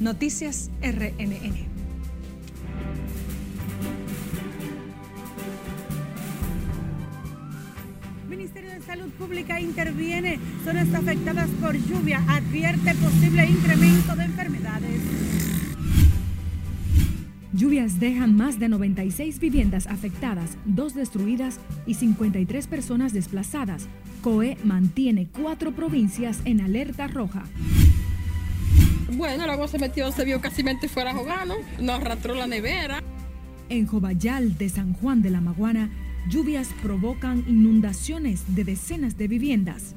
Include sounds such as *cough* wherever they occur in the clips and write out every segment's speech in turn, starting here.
Noticias RNN. Ministerio de Salud Pública interviene. Zonas afectadas por lluvia. Advierte posible incremento de enfermedades. Lluvias dejan más de 96 viviendas afectadas, dos destruidas y 53 personas desplazadas. COE mantiene cuatro provincias en alerta roja. Bueno, el agua se metió, se vio casi fuera jugando, nos arrastró la nevera. En Jobayal de San Juan de la Maguana, lluvias provocan inundaciones de decenas de viviendas.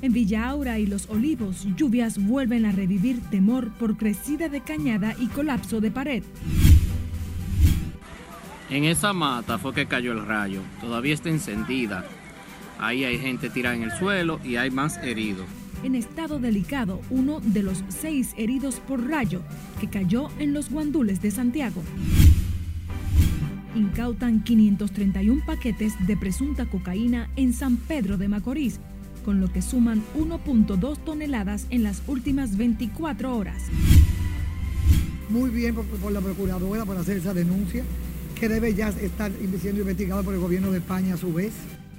En Villa Aura y Los Olivos, lluvias vuelven a revivir temor por crecida de cañada y colapso de pared. En esa mata fue que cayó el rayo. Todavía está encendida. Ahí hay gente tirada en el suelo y hay más heridos. En estado delicado, uno de los seis heridos por rayo que cayó en los guandules de Santiago. Incautan 531 paquetes de presunta cocaína en San Pedro de Macorís con lo que suman 1.2 toneladas en las últimas 24 horas. Muy bien por, la Procuradora por hacer esa denuncia, que debe ya estar siendo investigada por el gobierno de España a su vez.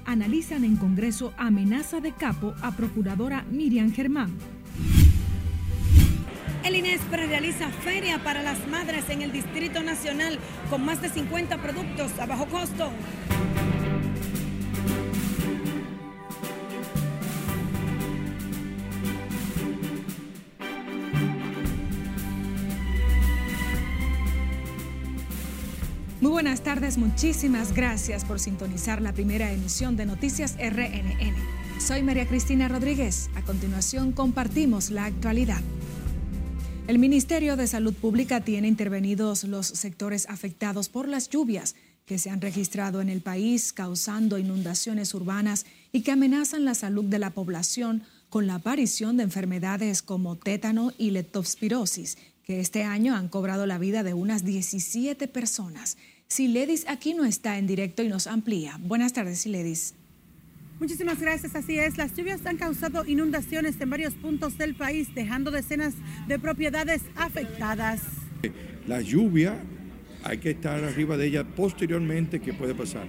Analizan en Congreso amenaza de capo a Procuradora Miriam Germán. El INESPRE realiza feria para las madres en el Distrito Nacional con más de 50 productos a bajo costo. Buenas tardes, muchísimas gracias por sintonizar la primera emisión de Noticias RNN. Soy María Cristina Rodríguez. A continuación compartimos la actualidad. El Ministerio de Salud Pública tiene intervenidos los sectores afectados por las lluvias que se han registrado en el país, causando inundaciones urbanas y que amenazan la salud de la población con la aparición de enfermedades como tétano y leptospirosis, que este año han cobrado la vida de unas 17 personas. Siledis aquí no está en directo y nos amplía. Buenas tardes, Siledis. Muchísimas gracias, así es. Las lluvias han causado inundaciones en varios puntos del país, dejando decenas de propiedades afectadas. La lluvia, hay que estar arriba de ella posteriormente, ¿qué puede pasar?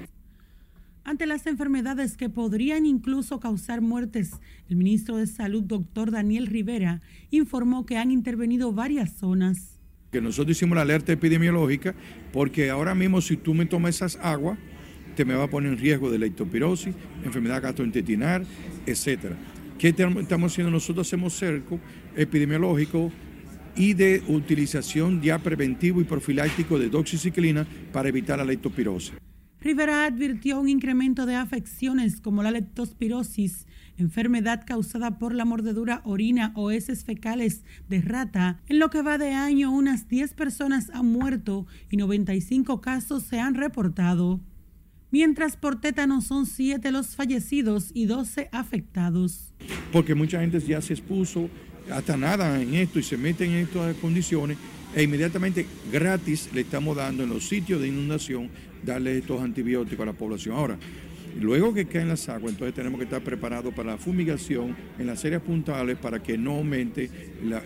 Ante las enfermedades que podrían incluso causar muertes, el ministro de Salud, doctor Daniel Rivera, informó que han intervenido varias zonas que nosotros hicimos la alerta epidemiológica, porque ahora mismo si tú me tomas esas aguas, te me va a poner en riesgo de leptospirosis, enfermedad gastrointestinal, etcétera. ¿Qué estamos haciendo? Nosotros hacemos cerco epidemiológico y de utilización ya preventivo y profiláctico de doxiciclina para evitar la leptospirosis. Rivera advirtió un incremento de afecciones como la leptospirosis enfermedad causada por la mordedura orina o heces fecales de rata. En lo que va de año, unas 10 personas han muerto y 95 casos se han reportado. Mientras por tétano son 7 los fallecidos y 12 afectados. Porque mucha gente ya se expuso hasta nada en esto y se mete en estas condiciones e inmediatamente gratis le estamos dando en los sitios de inundación darle estos antibióticos a la población. Ahora, Luego que caen las aguas, entonces tenemos que estar preparados para la fumigación en las áreas puntales para que no aumente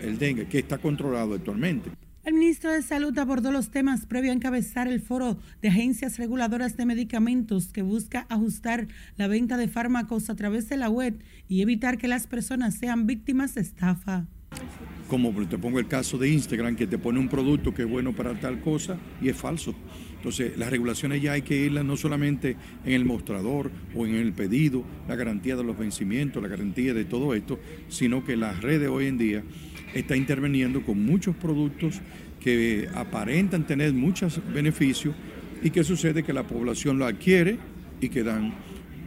el dengue, que está controlado actualmente. El ministro de Salud abordó los temas previo a encabezar el foro de agencias reguladoras de medicamentos que busca ajustar la venta de fármacos a través de la web y evitar que las personas sean víctimas de estafa. Como te pongo el caso de Instagram, que te pone un producto que es bueno para tal cosa y es falso. Entonces, las regulaciones ya hay que irlas no solamente en el mostrador o en el pedido, la garantía de los vencimientos, la garantía de todo esto, sino que las redes hoy en día están interviniendo con muchos productos que aparentan tener muchos beneficios y que sucede que la población lo adquiere y quedan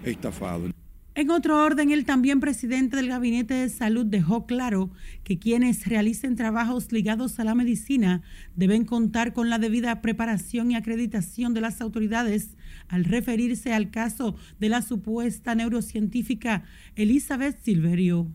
estafados. En otro orden, el también presidente del Gabinete de Salud dejó claro que quienes realicen trabajos ligados a la medicina deben contar con la debida preparación y acreditación de las autoridades al referirse al caso de la supuesta neurocientífica Elizabeth Silverio.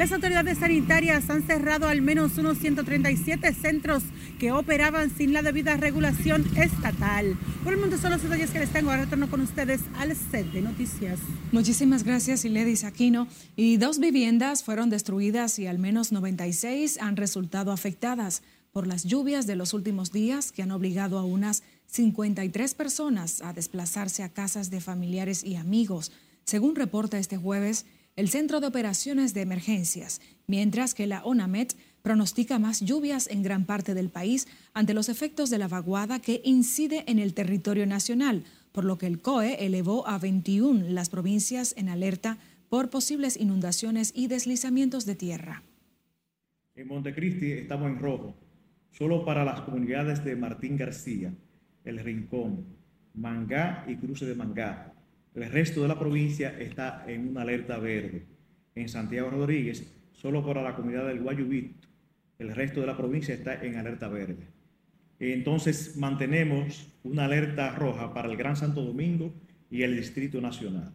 Las autoridades sanitarias han cerrado al menos unos 137 centros que operaban sin la debida regulación estatal. Por el momento son los detalles que les tengo. Ahora retorno con ustedes al set de noticias. Muchísimas gracias, Iledis Aquino. Y dos viviendas fueron destruidas y al menos 96 han resultado afectadas por las lluvias de los últimos días que han obligado a unas 53 personas a desplazarse a casas de familiares y amigos, según reporta este jueves el Centro de Operaciones de Emergencias, mientras que la ONAMET pronostica más lluvias en gran parte del país ante los efectos de la vaguada que incide en el territorio nacional, por lo que el COE elevó a 21 las provincias en alerta por posibles inundaciones y deslizamientos de tierra. En Montecristi estamos en rojo, solo para las comunidades de Martín García, El Rincón, Mangá y Cruce de Mangá, el resto de la provincia está en una alerta verde. En Santiago Rodríguez, solo para la comunidad del Guayubito, el resto de la provincia está en alerta verde. Entonces mantenemos una alerta roja para el Gran Santo Domingo y el Distrito Nacional.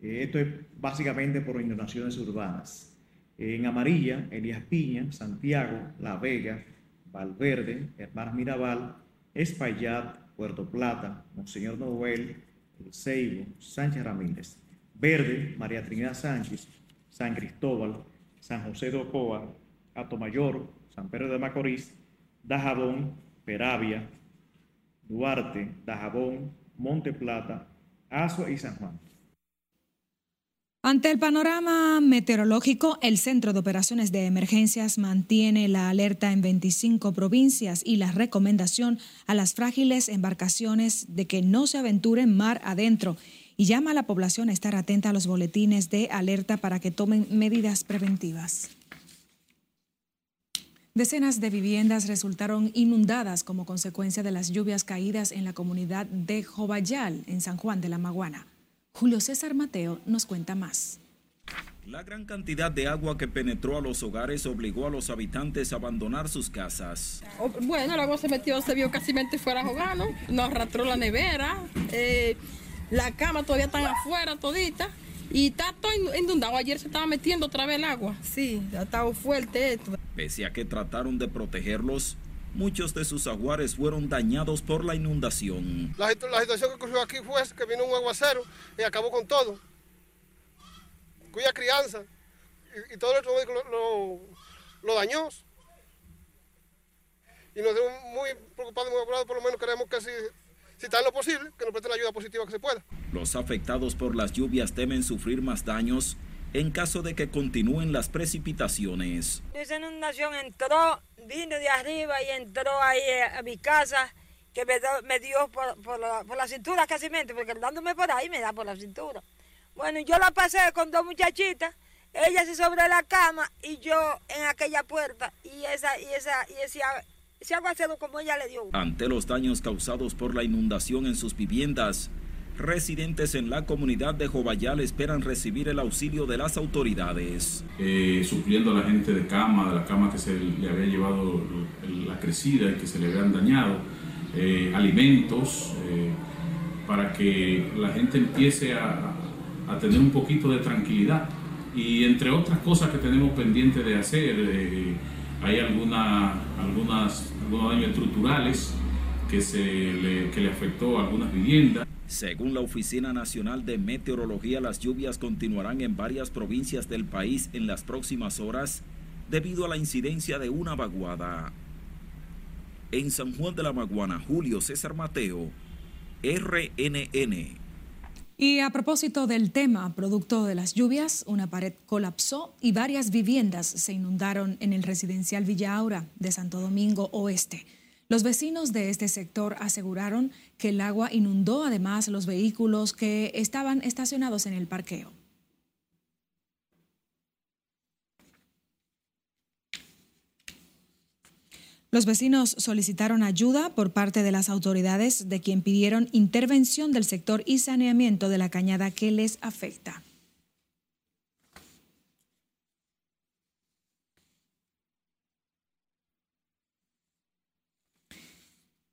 Eh, esto es básicamente por inundaciones urbanas. En amarilla, Elías Piña, Santiago, La Vega, Valverde, Hermanas Mirabal, Espaillat, Puerto Plata, Monseñor Noel, Seibo, Sánchez Ramírez, Verde, María Trinidad Sánchez, San Cristóbal, San José de Ocoa, Atomayor, San Pedro de Macorís, Dajabón, Peravia, Duarte, Dajabón, Monte Plata, Azua y San Juan. Ante el panorama meteorológico, el Centro de Operaciones de Emergencias mantiene la alerta en 25 provincias y la recomendación a las frágiles embarcaciones de que no se aventuren mar adentro y llama a la población a estar atenta a los boletines de alerta para que tomen medidas preventivas. Decenas de viviendas resultaron inundadas como consecuencia de las lluvias caídas en la comunidad de Jobayal, en San Juan de la Maguana. Julio César Mateo nos cuenta más. La gran cantidad de agua que penetró a los hogares obligó a los habitantes a abandonar sus casas. Oh, bueno, el agua se metió, se vio casi fuera jugando, nos arrastró la nevera, eh, la cama todavía están afuera todita y está todo inundado. Ayer se estaba metiendo otra vez el agua. Sí, ha estado fuerte esto. Pese a que trataron de protegerlos, Muchos de sus aguares fueron dañados por la inundación. La, situación que ocurrió aquí fue que vino un aguacero y acabó con todo. Cuya crianza y, todo el lo, lo, dañó. Y nos dejó muy preocupados, muy apurados, por lo menos queremos que si, si está en lo posible, que nos presten la ayuda positiva que se pueda. Los afectados por las lluvias temen sufrir más daños en caso de que continúen las precipitaciones. Esa inundación entró, vino de arriba y entró ahí a mi casa, que me, dio por, la, cintura casi, porque dándome por ahí me da por la cintura. Bueno, yo la pasé con dos muchachitas, ella se sobre la cama y yo en aquella puerta, y esa, y esa, y ese, ese aguacero como ella le dio. Ante los daños causados por la inundación en sus viviendas, Residentes en la comunidad de Jobayal esperan recibir el auxilio de las autoridades. Eh, supliendo a la gente de cama, de la cama que se le había llevado la crecida y que se le habían dañado, eh, alimentos, eh, para que la gente empiece a, a, tener un poquito de tranquilidad. Y entre otras cosas que tenemos pendiente de hacer, hay alguna, algunas, algunos daños estructurales que, se le, que le afectó a algunas viviendas. Según la Oficina Nacional de Meteorología, las lluvias continuarán en varias provincias del país en las próximas horas debido a la incidencia de una vaguada. En San Juan de la Maguana, Julio César Mateo, RNN. Y a propósito del tema, producto de las lluvias, una pared colapsó y varias viviendas se inundaron en el residencial Villa Aura de Santo Domingo Oeste. Los vecinos de este sector aseguraron que el agua inundó además los vehículos que estaban estacionados en el parqueo. Los vecinos solicitaron ayuda por parte de las autoridades de quien pidieron intervención del sector y saneamiento de la cañada que les afecta.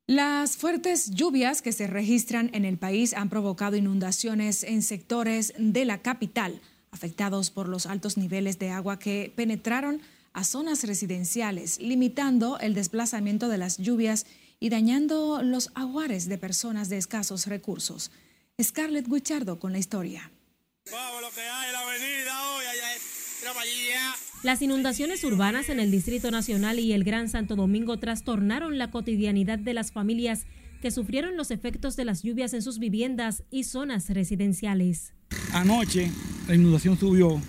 Las fuertes lluvias que se registran en el país han provocado inundaciones en sectores de la capital, afectados por los altos niveles de agua que penetraron a zonas residenciales, limitando el desplazamiento de las lluvias y dañando los aguares de personas de escasos recursos. Scarlett Guichardo con la historia. Las inundaciones urbanas en el Distrito Nacional y el Gran Santo Domingo trastornaron la cotidianidad de las familias que sufrieron los efectos de las lluvias en sus viviendas y zonas residenciales. Anoche la inundación subió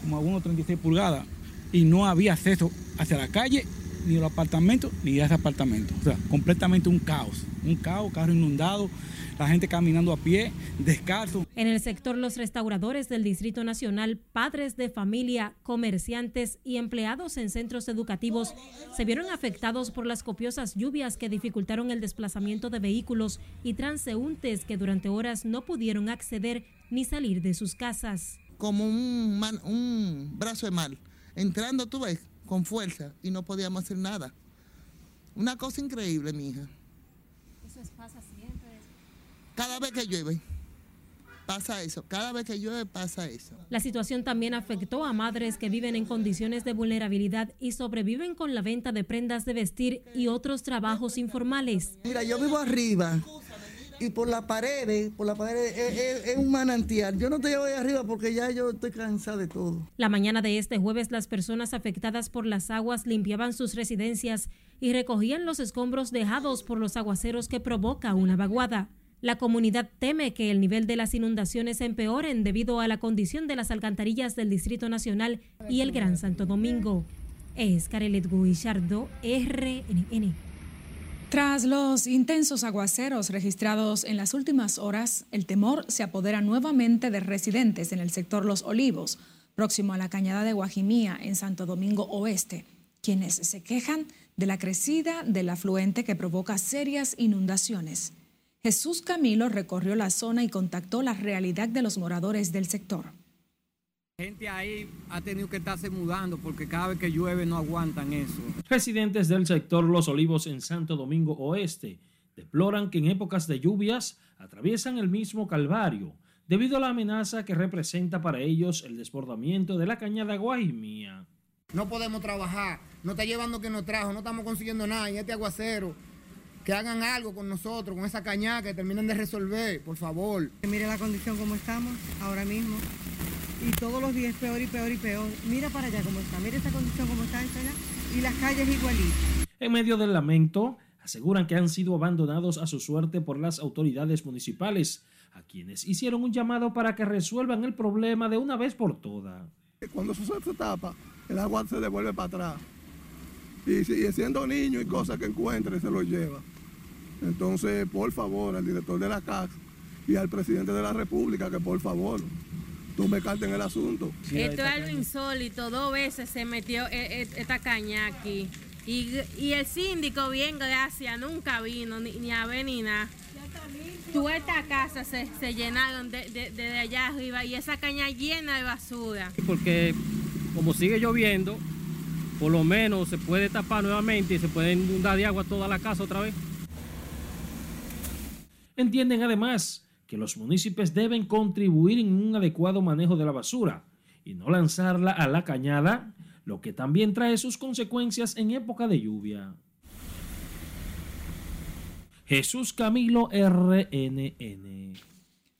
como a unos 36 pulgadas y no había acceso hacia la calle, ni los apartamentos, ni a ese apartamento. O sea, completamente un caos, un caos, carro inundado, la gente caminando a pie, descalzo. En el sector, los restauradores del Distrito Nacional, padres de familia, comerciantes y empleados en centros educativos se vieron afectados por las copiosas lluvias que dificultaron el desplazamiento de vehículos y transeúntes que durante horas no pudieron acceder ni salir de sus casas. Como un, un brazo de mal, entrando tú ves, con fuerza y no podíamos hacer nada. Una cosa increíble, mi hija. Eso pasa siempre. Cada vez que llueve, pasa eso. Cada vez que llueve, pasa eso. La situación también afectó a madres que viven en condiciones de vulnerabilidad y sobreviven con la venta de prendas de vestir y otros trabajos informales. Mira, yo vivo arriba y por las paredes, por las paredes es, un manantial. Yo no te llevo ahí arriba porque ya yo estoy cansada de todo. La mañana de este jueves las personas afectadas por las aguas limpiaban sus residencias y recogían los escombros dejados por los aguaceros que provoca una vaguada. La comunidad teme que el nivel de las inundaciones empeoren debido a la condición de las alcantarillas del Distrito Nacional y el Gran Santo Domingo. Es Carelet Guillardo, RNN. Tras los intensos aguaceros registrados en las últimas horas, el temor se apodera nuevamente de residentes en el sector Los Olivos, próximo a la cañada de Guajimía, en Santo Domingo Oeste, quienes se quejan de la crecida del afluente que provoca serias inundaciones. Jesús Camilo recorrió la zona y contactó la realidad de los moradores del sector. La gente ahí ha tenido que estarse mudando porque cada vez que llueve no aguantan eso. Residentes del sector Los Olivos en Santo Domingo Oeste deploran que en épocas de lluvias atraviesan el mismo calvario debido a la amenaza que representa para ellos el desbordamiento de la cañada Guajimía. No podemos trabajar, no está llevando que nos trajo, no estamos consiguiendo nada y este aguacero que hagan algo con nosotros, con esa cañada, que terminen de resolver, por favor. Mire la condición como estamos ahora mismo. Y todos los días peor y peor y peor. Mira para allá cómo está, mira esa condición como está allá. Y las calles igualitas. En medio del lamento, aseguran que han sido abandonados a su suerte por las autoridades municipales, a quienes hicieron un llamado para que resuelvan el problema de una vez por todas. Cuando eso se tapa, el agua se devuelve para atrás. Y, siendo niño y cosas que encuentre, se lo lleva. Entonces, por favor, al director de la casa y al presidente de la República, que por favor tome carta en el asunto. Esto es algo insólito, dos veces se metió e, e, esta caña aquí. Y, el síndico, bien, gracias, nunca vino, ni, a ver ni nada. Toda esta casa se, llenaron desde de, allá arriba y esa caña llena de basura. Porque como sigue lloviendo, por lo menos se puede tapar nuevamente y se puede inundar de agua toda la casa otra vez. Entienden además que los municipios deben contribuir en un adecuado manejo de la basura y no lanzarla a la cañada, lo que también trae sus consecuencias en época de lluvia. Jesús Camilo RNN.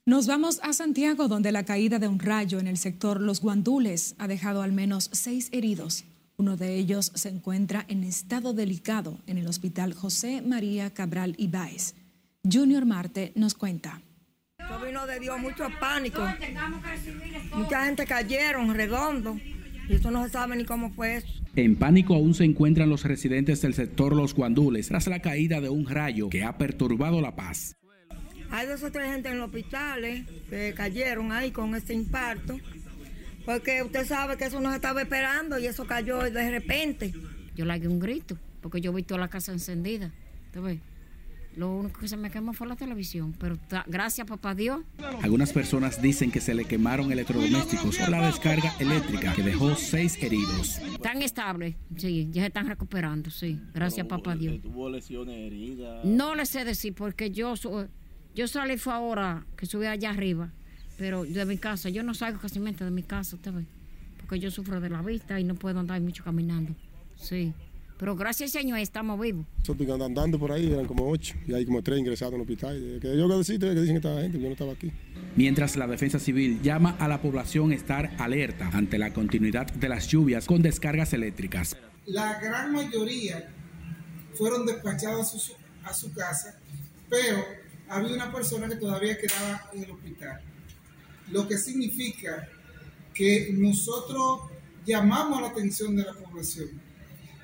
Nos vamos a Santiago, donde la caída de un rayo en el sector Los Guandules ha dejado al menos seis heridos. Uno de ellos se encuentra en estado delicado en el hospital José María Cabral Ibáez. Junior Marte nos cuenta. Eso vino de Dios mucho pánico. Mucha gente cayeron redondo. Y eso no se sabe ni cómo fue eso. En pánico aún se encuentran los residentes del sector Los Guandules tras la caída de un rayo que ha perturbado la paz. Hay dos o tres gente en los hospitales que cayeron ahí con este impacto. Porque usted sabe que eso nos estaba esperando y eso cayó de repente. Yo le di un grito, porque yo vi toda la casa encendida. Lo único que se me quemó fue la televisión, pero gracias papá Dios. Algunas personas dicen que se le quemaron electrodomésticos por la descarga eléctrica que dejó seis heridos. Están estables, sí, ya se están recuperando, sí. Gracias papá Dios. ¿Tuvo lesiones heridas? No le sé decir porque yo, yo salí fue ahora que subí allá arriba pero de mi casa, yo no salgo casi de mi casa, usted ve, porque yo sufro de la vista y no puedo andar mucho caminando. Sí. Pero gracias Señor estamos vivos. Nosotros andando por ahí, eran como ocho, y hay como tres ingresados en el hospital. Que yo que decir, que dicen que esta gente, yo no estaba aquí. Mientras la defensa civil llama a la población a estar alerta ante la continuidad de las lluvias con descargas eléctricas. La gran mayoría fueron despachados a su, a su casa, pero había una persona que todavía quedaba en el hospital. Lo que significa que nosotros llamamos la atención de la población,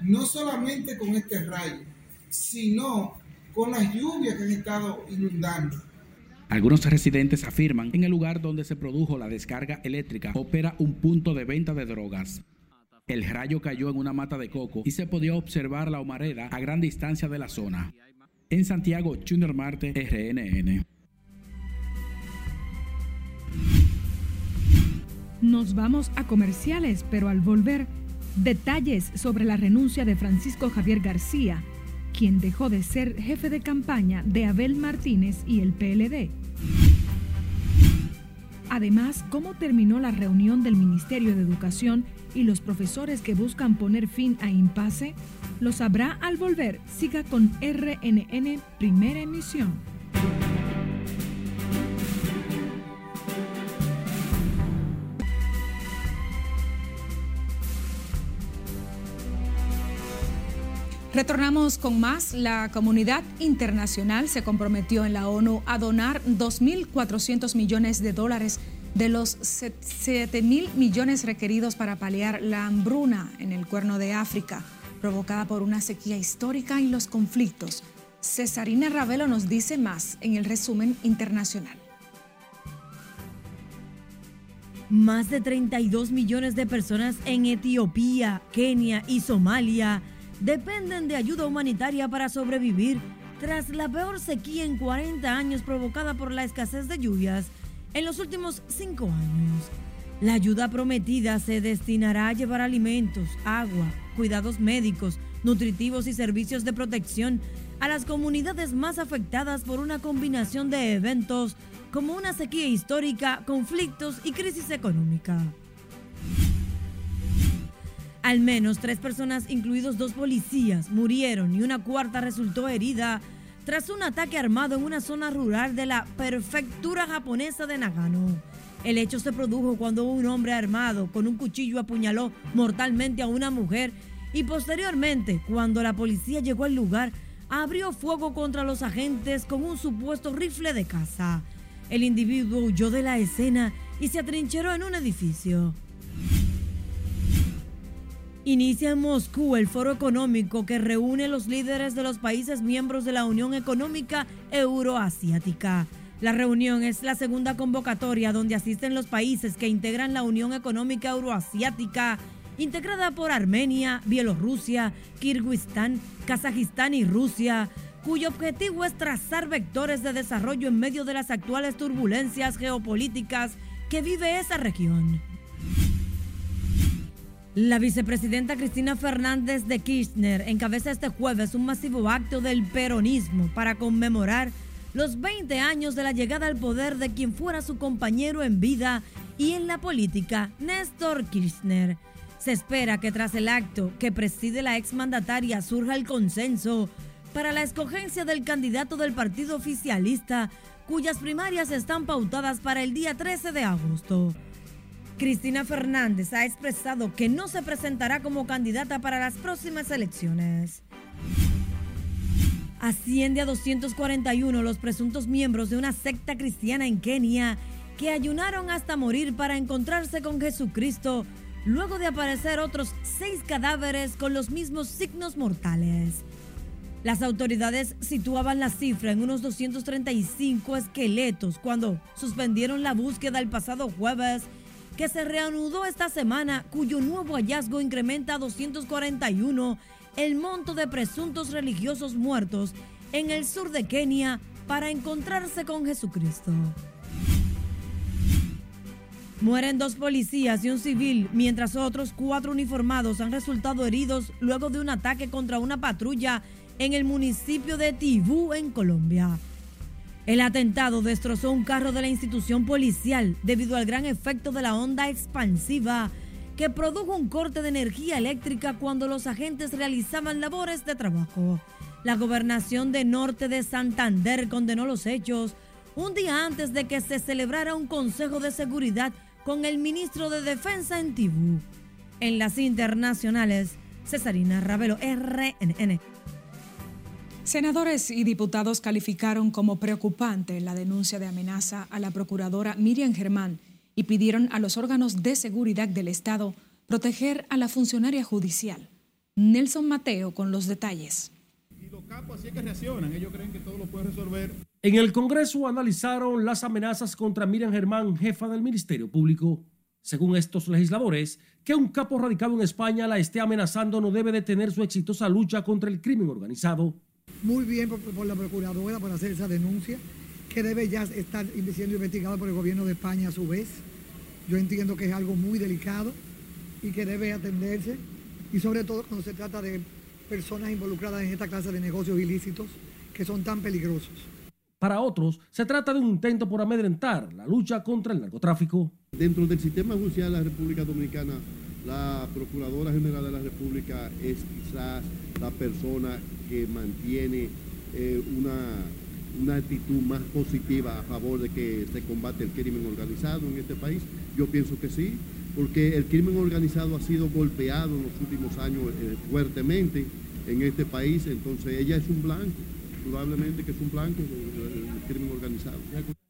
no solamente con este rayo, sino con las lluvias que han estado inundando. Algunos residentes afirman que en el lugar donde se produjo la descarga eléctrica opera un punto de venta de drogas. El rayo cayó en una mata de coco y se podía observar la humareda a gran distancia de la zona. En Santiago, Junior Marte, RNN. Nos vamos a comerciales, pero al volver, detalles sobre la renuncia de Francisco Javier García, quien dejó de ser jefe de campaña de Abel Martínez y el PLD. Además, cómo terminó la reunión del Ministerio de Educación y los profesores que buscan poner fin a impasse, lo sabrá al volver. Siga con RNN Primera Emisión. Retornamos con más. La comunidad internacional se comprometió en la ONU a donar 2.400 millones de dólares de los 7.000 millones requeridos para paliar la hambruna en el cuerno de África, provocada por una sequía histórica y los conflictos. Cesarina Ravelo nos dice más en el resumen internacional. Más de 32 millones de personas en Etiopía, Kenia y Somalia dependen de ayuda humanitaria para sobrevivir tras la peor sequía en 40 años provocada por la escasez de lluvias en los últimos cinco años. La ayuda prometida se destinará a llevar alimentos, agua, cuidados médicos, nutritivos y servicios de protección a las comunidades más afectadas por una combinación de eventos como una sequía histórica, conflictos y crisis económica. Al menos tres personas, incluidos dos policías, murieron y una cuarta resultó herida tras un ataque armado en una zona rural de la prefectura japonesa de Nagano. El hecho se produjo cuando un hombre armado con un cuchillo apuñaló mortalmente a una mujer y posteriormente, cuando la policía llegó al lugar, abrió fuego contra los agentes con un supuesto rifle de caza. El individuo huyó de la escena y se atrincheró en un edificio. Inicia en Moscú el foro económico que reúne los líderes de los países miembros de la Unión Económica Euroasiática. La reunión es la segunda convocatoria donde asisten los países que integran la Unión Económica Euroasiática, integrada por Armenia, Bielorrusia, Kirguistán, Kazajistán y Rusia, cuyo objetivo es trazar vectores de desarrollo en medio de las actuales turbulencias geopolíticas que vive esa región. La vicepresidenta Cristina Fernández de Kirchner encabeza este jueves un masivo acto del peronismo para conmemorar los 20 años de la llegada al poder de quien fuera su compañero en vida y en la política, Néstor Kirchner. Se espera que tras el acto que preside la exmandataria surja el consenso para la escogencia del candidato del partido oficialista, cuyas primarias están pautadas para el día 13 de agosto. Cristina Fernández ha expresado que no se presentará como candidata para las próximas elecciones. Asciende a 241 los presuntos miembros de una secta cristiana en Kenia que ayunaron hasta morir para encontrarse con Jesucristo, luego de aparecer otros seis cadáveres con los mismos signos mortales. Las autoridades situaban la cifra en unos 235 esqueletos cuando suspendieron la búsqueda el pasado jueves que se reanudó esta semana, cuyo nuevo hallazgo incrementa a 241 el monto de presuntos religiosos muertos en el sur de Kenia para encontrarse con Jesucristo. Mueren dos policías y un civil, mientras otros cuatro uniformados han resultado heridos luego de un ataque contra una patrulla en el municipio de Tibú, en Colombia. El atentado destrozó un carro de la institución policial debido al gran efecto de la onda expansiva que produjo un corte de energía eléctrica cuando los agentes realizaban labores de trabajo. La gobernación de Norte de Santander condenó los hechos un día antes de que se celebrara un consejo de seguridad con el ministro de Defensa en Tibú. En las internacionales, Cesarina Ravelo, RNN. Senadores y diputados calificaron como preocupante la denuncia de amenaza a la procuradora Miriam Germán y pidieron a los órganos de seguridad del Estado proteger a la funcionaria judicial. Nelson Mateo con los detalles. Y los capos así es que reaccionan, ellos creen que todo lo pueden resolver. En el Congreso analizaron las amenazas contra Miriam Germán, jefa del Ministerio Público. Según estos legisladores, que un capo radicado en España la esté amenazando no debe detener su exitosa lucha contra el crimen organizado muy bien por, por, la Procuradora por hacer esa denuncia, que debe ya estar siendo investigada por el gobierno de España a su vez. Yo entiendo que es algo muy delicado y que debe atenderse, y sobre todo cuando se trata de personas involucradas en esta clase de negocios ilícitos que son tan peligrosos. Para otros, se trata de un intento por amedrentar la lucha contra el narcotráfico. Dentro del sistema judicial de la República Dominicana, la Procuradora General de la República es quizás la persona que mantiene eh, una, una actitud más positiva a favor de que se combate el crimen organizado en este país? Yo pienso que sí, porque el crimen organizado ha sido golpeado en los últimos años eh, fuertemente en este país, entonces ella es un blanco, probablemente que es un blanco del crimen organizado.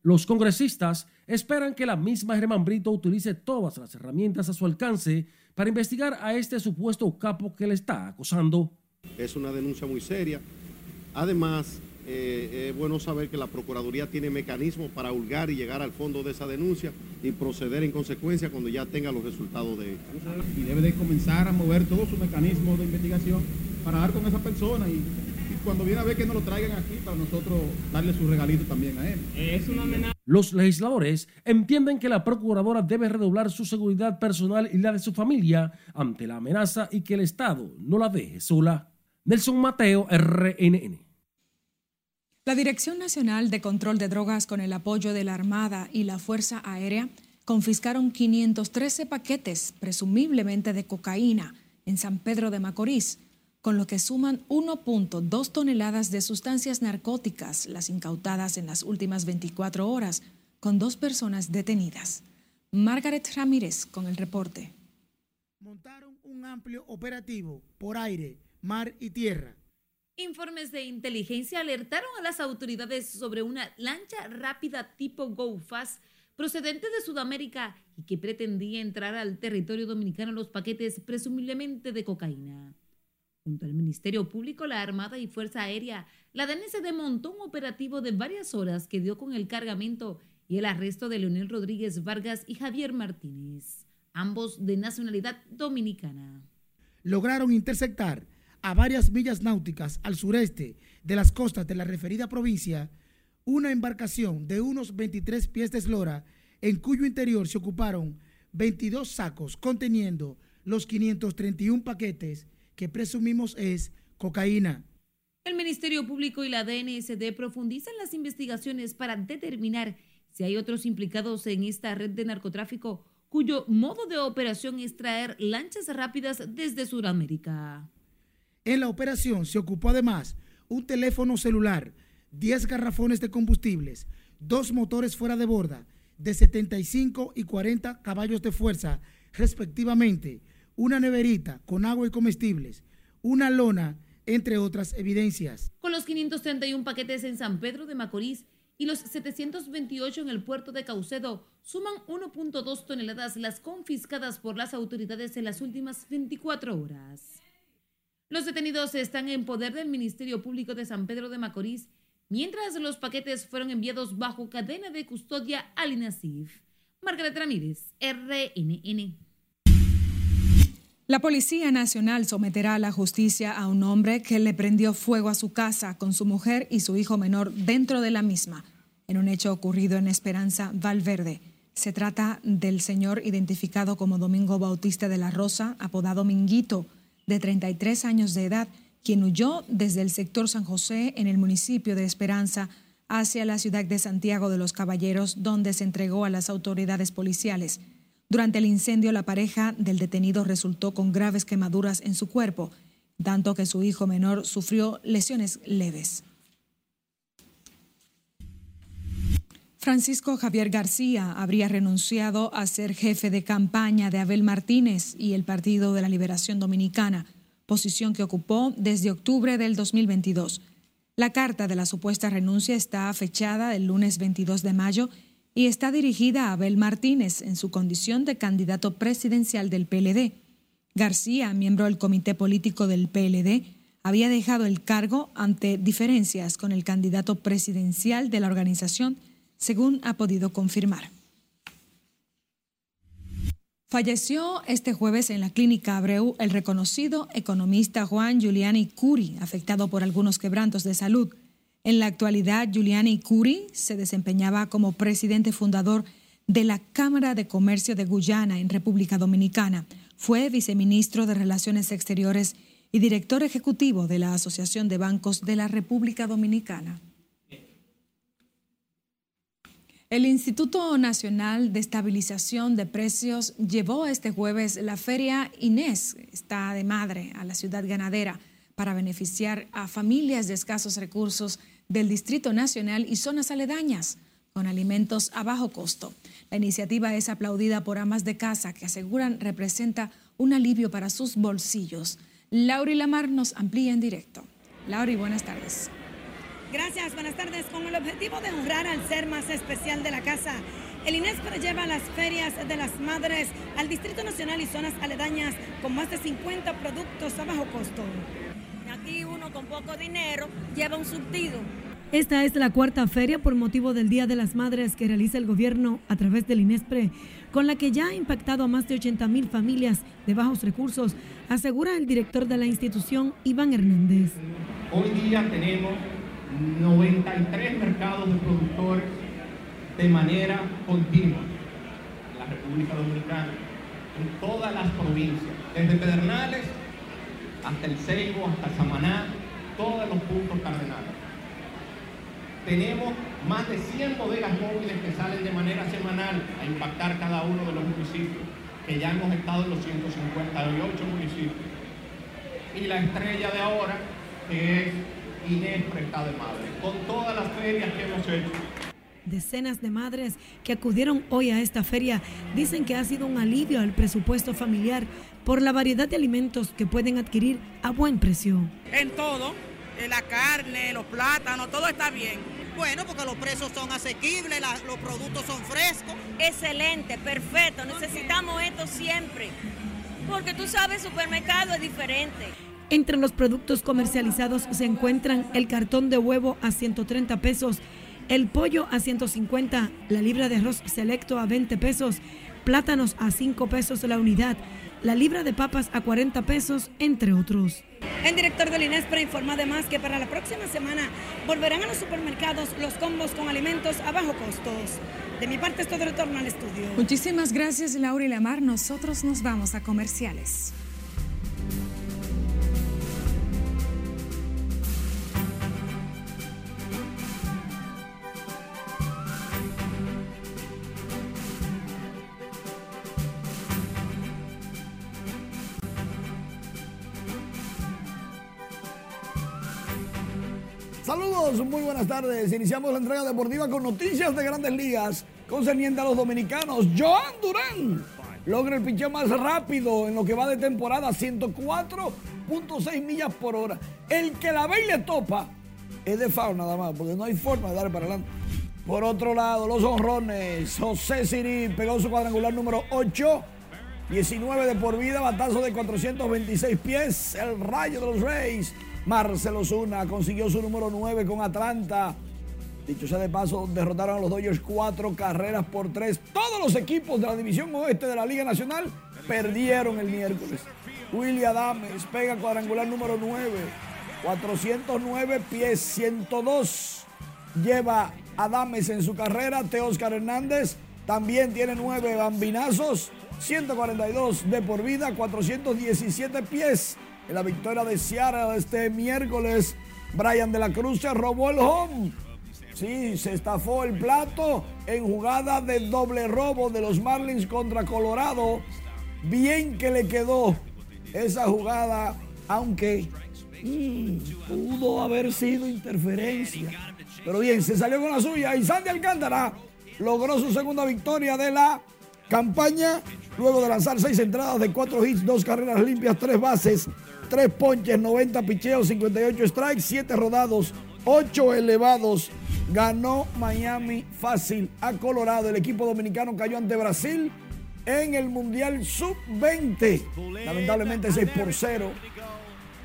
Los congresistas esperan que la misma Germán Brito utilice todas las herramientas a su alcance para investigar a este supuesto capo que le está acosando. Es una denuncia muy seria. Además, eh, es bueno saber que la Procuraduría tiene mecanismos para hurgar y llegar al fondo de esa denuncia y proceder en consecuencia cuando ya tenga los resultados de ella. Y debe de comenzar a mover todos sus mecanismos de investigación para dar con esa persona y, y cuando viene a ver que nos lo traigan aquí para nosotros darle su regalito también a él. Es una amenaza. Los legisladores entienden que la procuradora debe redoblar su seguridad personal y la de su familia ante la amenaza y que el Estado no la deje sola. Nelson Mateo, RNN. La Dirección Nacional de Control de Drogas, con el apoyo de la Armada y la Fuerza Aérea, confiscaron 513 paquetes, presumiblemente de cocaína, en San Pedro de Macorís, con lo que suman 1.2 toneladas de sustancias narcóticas, las incautadas en las últimas 24 horas, con dos personas detenidas. Margaret Ramírez con el reporte. Montaron un amplio operativo por aire, mar y tierra Informes de inteligencia alertaron a las autoridades sobre una lancha rápida tipo GoFast procedente de Sudamérica y que pretendía entrar al territorio dominicano los paquetes presumiblemente de cocaína. Junto al Ministerio Público, la Armada y Fuerza Aérea, la DNCD montó un operativo de varias horas que dio con el cargamento y el arresto de Leonel Rodríguez Vargas y Javier Martínez, ambos de nacionalidad dominicana. Lograron interceptar a varias millas náuticas al sureste de las costas de la referida provincia una embarcación de unos 23 pies de eslora en cuyo interior se ocuparon 22 sacos conteniendo los 531 paquetes que presumimos es cocaína. El Ministerio Público y la DNSD profundizan las investigaciones para determinar si hay otros implicados en esta red de narcotráfico cuyo modo de operación es traer lanchas rápidas desde Sudamérica. En la operación se ocupó además un teléfono celular, 10 garrafones de combustibles, dos motores fuera de borda de 75 y 40 caballos de fuerza, respectivamente, una neverita con agua y comestibles, una lona, entre otras evidencias. Con los 531 paquetes en San Pedro de Macorís y los 728 en el puerto de Caucedo, suman 1.2 toneladas las confiscadas por las autoridades en las últimas 24 horas. Los detenidos están en poder del Ministerio Público de San Pedro de Macorís, mientras los paquetes fueron enviados bajo cadena de custodia al INASIF. Margaret Ramírez, RNN. La Policía Nacional someterá a la justicia a un hombre que le prendió fuego a su casa con su mujer y su hijo menor dentro de la misma, en un hecho ocurrido en Esperanza, Valverde. Se trata del señor identificado como Domingo Bautista de la Rosa, apodado Minguito, de 33 años de edad, quien huyó desde el sector San José en el municipio de Esperanza hacia la ciudad de Santiago de los Caballeros, donde se entregó a las autoridades policiales. Durante el incendio, la pareja del detenido resultó con graves quemaduras en su cuerpo, tanto que su hijo menor sufrió lesiones leves. Francisco Javier García habría renunciado a ser jefe de campaña de Abel Martínez y el Partido de la Liberación Dominicana, posición que ocupó desde octubre del 2022. La carta de la supuesta renuncia está fechada el lunes 22 de mayo y está dirigida a Abel Martínez en su condición de candidato presidencial del PLD. García, miembro del comité político del PLD, había dejado el cargo ante diferencias con el candidato presidencial de la organización según ha podido confirmar. Falleció este jueves en la clínica Abreu el reconocido economista Juan Giuliani Curi, afectado por algunos quebrantos de salud. En la actualidad, Giuliani Curi se desempeñaba como presidente fundador de la Cámara de Comercio de Guyana en República Dominicana. Fue viceministro de Relaciones Exteriores y director ejecutivo de la Asociación de Bancos de la República Dominicana. El Instituto Nacional de Estabilización de Precios llevó este jueves la feria Inés, está de madre, a la ciudad ganadera para beneficiar a familias de escasos recursos del Distrito Nacional y zonas aledañas con alimentos a bajo costo. La iniciativa es aplaudida por amas de casa que aseguran representa un alivio para sus bolsillos. Lauri Lamar nos amplía en directo. Lauri, buenas tardes. Gracias, buenas tardes. Con el objetivo de honrar al ser más especial de la casa, el INESPRE lleva las ferias de las madres al Distrito Nacional y zonas aledañas con más de 50 productos a bajo costo. Aquí uno con poco dinero lleva un surtido. Esta es la cuarta feria por motivo del Día de las Madres que realiza el gobierno a través del INESPRE, con la que ya ha impactado a más de 80 mil familias de bajos recursos, asegura el director de la institución, Iván Hernández. Hoy día tenemos 93 mercados de productores de manera continua en la República Dominicana, en todas las provincias, desde Pedernales hasta el Ceibo, hasta Samaná, todos los puntos cardenales. Tenemos más de 100 bodegas móviles que salen de manera semanal a impactar cada uno de los municipios, que ya hemos estado en los 158 municipios. Y la estrella de ahora, es Inés de Madre, con todas las ferias que hemos hecho. Decenas de madres que acudieron hoy a esta feria dicen que ha sido un alivio al presupuesto familiar por la variedad de alimentos que pueden adquirir a buen precio. En todo, en la carne, los plátanos, todo está bien. Bueno, porque los precios son asequibles, los productos son frescos. Excelente, perfecto. Necesitamos esto siempre. Porque tú sabes, supermercado es diferente. Entre los productos comercializados se encuentran el cartón de huevo a 130 pesos, el pollo a 150, la libra de arroz selecto a 20 pesos, plátanos a 5 pesos la unidad, la libra de papas a 40 pesos, entre otros. El director del INESPRE informa además que para la próxima semana volverán a los supermercados los combos con alimentos a bajo costos. De mi parte es todo retorno al estudio. Muchísimas gracias Laura y Lamar. Nosotros nos vamos a comerciales. Muy buenas tardes. Iniciamos la entrega deportiva con noticias de grandes ligas concerniente a los dominicanos. Joan Durán logra el pinche más rápido en lo que va de temporada, 104.6 millas por hora. El que la ve y le topa es de FAO nada más, porque no hay forma de darle para adelante. Por otro lado, los honrones. José Siri pegó su cuadrangular número 8. 19 de por vida, batazo de 426 pies. El rayo de los Reyes Marcelo Zuna consiguió su número 9 con Atlanta. Dicho sea de paso, derrotaron a los Dodgers cuatro carreras por tres. Todos los equipos de la división oeste de la Liga Nacional perdieron el miércoles. Willy Adames pega cuadrangular número 9. 409 pies, 102. Lleva Adames en su carrera. Teóscar Hernández también tiene 9 bambinazos. 142 de por vida, 417 pies en la victoria de Seattle este miércoles. Brian de la Cruz se robó el home. Sí, se estafó el plato en jugada del doble robo de los Marlins contra Colorado. Bien que le quedó esa jugada, aunque mm, pudo haber sido interferencia. Pero bien, se salió con la suya y Sandy Alcántara logró su segunda victoria de la campaña luego de lanzar seis entradas de cuatro hits, dos carreras limpias, tres bases, tres ponches, 90 picheos, 58 strikes, siete rodados, ocho elevados. Ganó Miami fácil a Colorado. El equipo dominicano cayó ante Brasil en el Mundial Sub-20. Lamentablemente 6 por 0.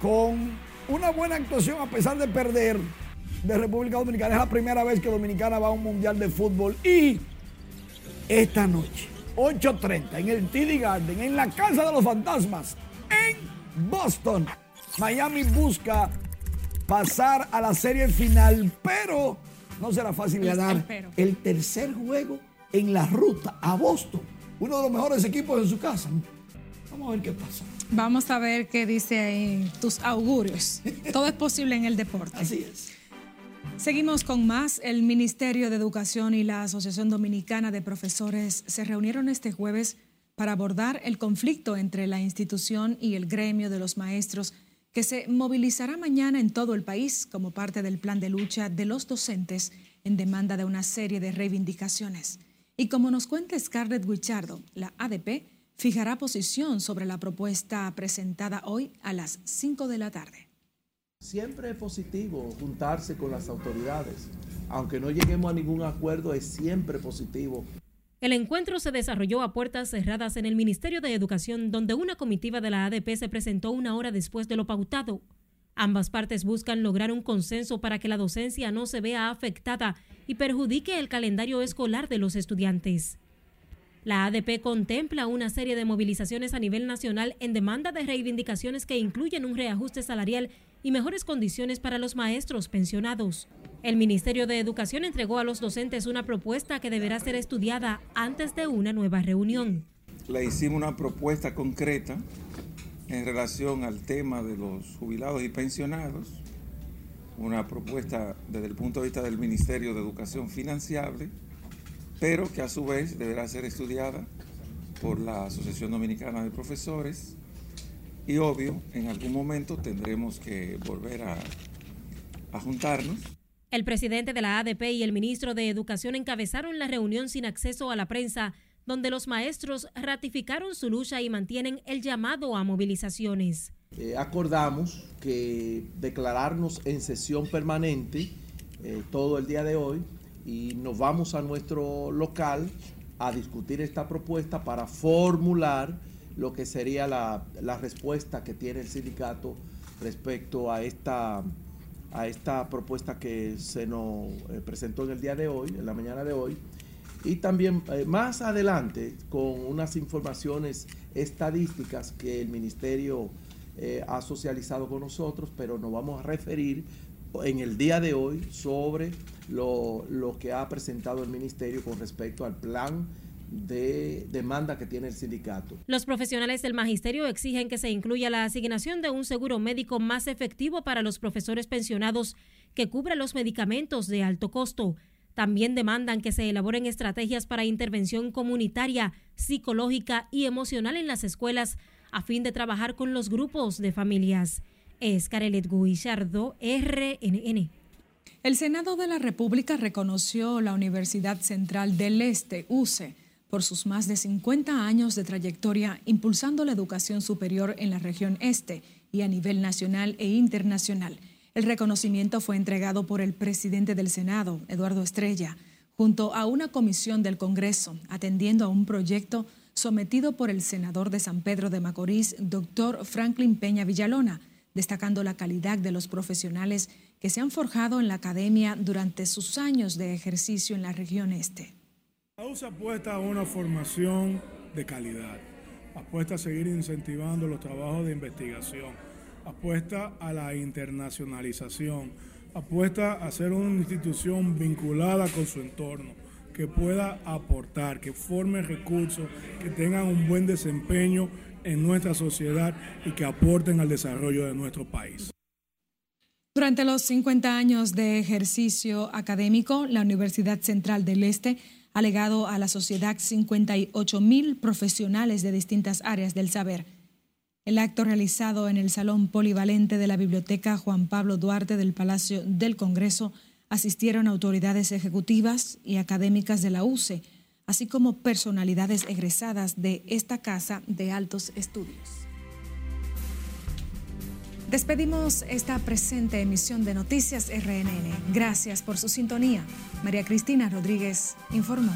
Con una buena actuación a pesar de perder de República Dominicana. Es la primera vez que Dominicana va a un Mundial de Fútbol. Y esta noche, 8.30, en el TD Garden, en la Casa de los Fantasmas, en Boston, Miami busca pasar a la serie final, pero no será fácil ganar el tercer juego en la ruta a Boston, uno de los mejores equipos en su casa. Vamos a ver qué pasa. Vamos a ver qué dice ahí tus augurios. *laughs* Todo es posible en el deporte. Así es. Seguimos con más. El Ministerio de Educación y la Asociación Dominicana de Profesores se reunieron este jueves para abordar el conflicto entre la institución y el gremio de los maestros que se movilizará mañana en todo el país como parte del plan de lucha de los docentes en demanda de una serie de reivindicaciones. Y como nos cuenta Scarlett Guichardo, la ADP fijará posición sobre la propuesta presentada hoy a las 5 de la tarde. Siempre es positivo juntarse con las autoridades. Aunque no lleguemos a ningún acuerdo, es siempre positivo. El encuentro se desarrolló a puertas cerradas en el Ministerio de Educación, donde una comitiva de la ADP se presentó una hora después de lo pautado. Ambas partes buscan lograr un consenso para que la docencia no se vea afectada y perjudique el calendario escolar de los estudiantes. La ADP contempla una serie de movilizaciones a nivel nacional en demanda de reivindicaciones que incluyen un reajuste salarial y mejores condiciones para los maestros pensionados. El Ministerio de Educación entregó a los docentes una propuesta que deberá ser estudiada antes de una nueva reunión. Le hicimos una propuesta concreta en relación al tema de los jubilados y pensionados, una propuesta desde el punto de vista del Ministerio de Educación financiable, pero que a su vez deberá ser estudiada por la Asociación Dominicana de Profesores y obvio, en algún momento tendremos que volver a, a juntarnos. El presidente de la ADP y el ministro de Educación encabezaron la reunión sin acceso a la prensa, donde los maestros ratificaron su lucha y mantienen el llamado a movilizaciones. Eh, acordamos que declararnos en sesión permanente eh, todo el día de hoy y nos vamos a nuestro local a discutir esta propuesta para formular lo que sería la, respuesta que tiene el sindicato respecto a esta, a esta propuesta que se nos eh, presentó en el día de hoy, en la mañana de hoy, y también eh, más adelante con unas informaciones estadísticas que el ministerio eh, ha socializado con nosotros, pero nos vamos a referir en el día de hoy sobre lo, lo que ha presentado el ministerio con respecto al plan de demanda que tiene el sindicato. Los profesionales del magisterio exigen que se incluya la asignación de un seguro médico más efectivo para los profesores pensionados que cubra los medicamentos de alto costo. También demandan que se elaboren estrategias para intervención comunitaria, psicológica y emocional en las escuelas a fin de trabajar con los grupos de familias. Es Carelet Guillardo, RNN. El Senado de la República reconoció la Universidad Central del Este, UCE, por sus más de 50 años de trayectoria impulsando la educación superior en la región este y a nivel nacional e internacional. El reconocimiento fue entregado por el presidente del Senado, Eduardo Estrella, junto a una comisión del Congreso, atendiendo a un proyecto sometido por el senador de San Pedro de Macorís, doctor Franklin Peña Villalona, destacando la calidad de los profesionales que se han forjado en la academia durante sus años de ejercicio en la región este. La USA apuesta a una formación de calidad, apuesta a seguir incentivando los trabajos de investigación, apuesta a la internacionalización, apuesta a ser una institución vinculada con su entorno, que pueda aportar, que forme recursos, que tengan un buen desempeño en nuestra sociedad y que aporten al desarrollo de nuestro país. Durante los 50 años de ejercicio académico, la Universidad Central del Este ha a la sociedad 58 mil profesionales de distintas áreas del saber. El acto realizado en el Salón Polivalente de la Biblioteca Juan Pablo Duarte del Palacio del Congreso asistieron autoridades ejecutivas y académicas de la UCE, así como personalidades egresadas de esta casa de altos estudios. Despedimos esta presente emisión de Noticias RNN. Gracias por su sintonía. María Cristina Rodríguez informó.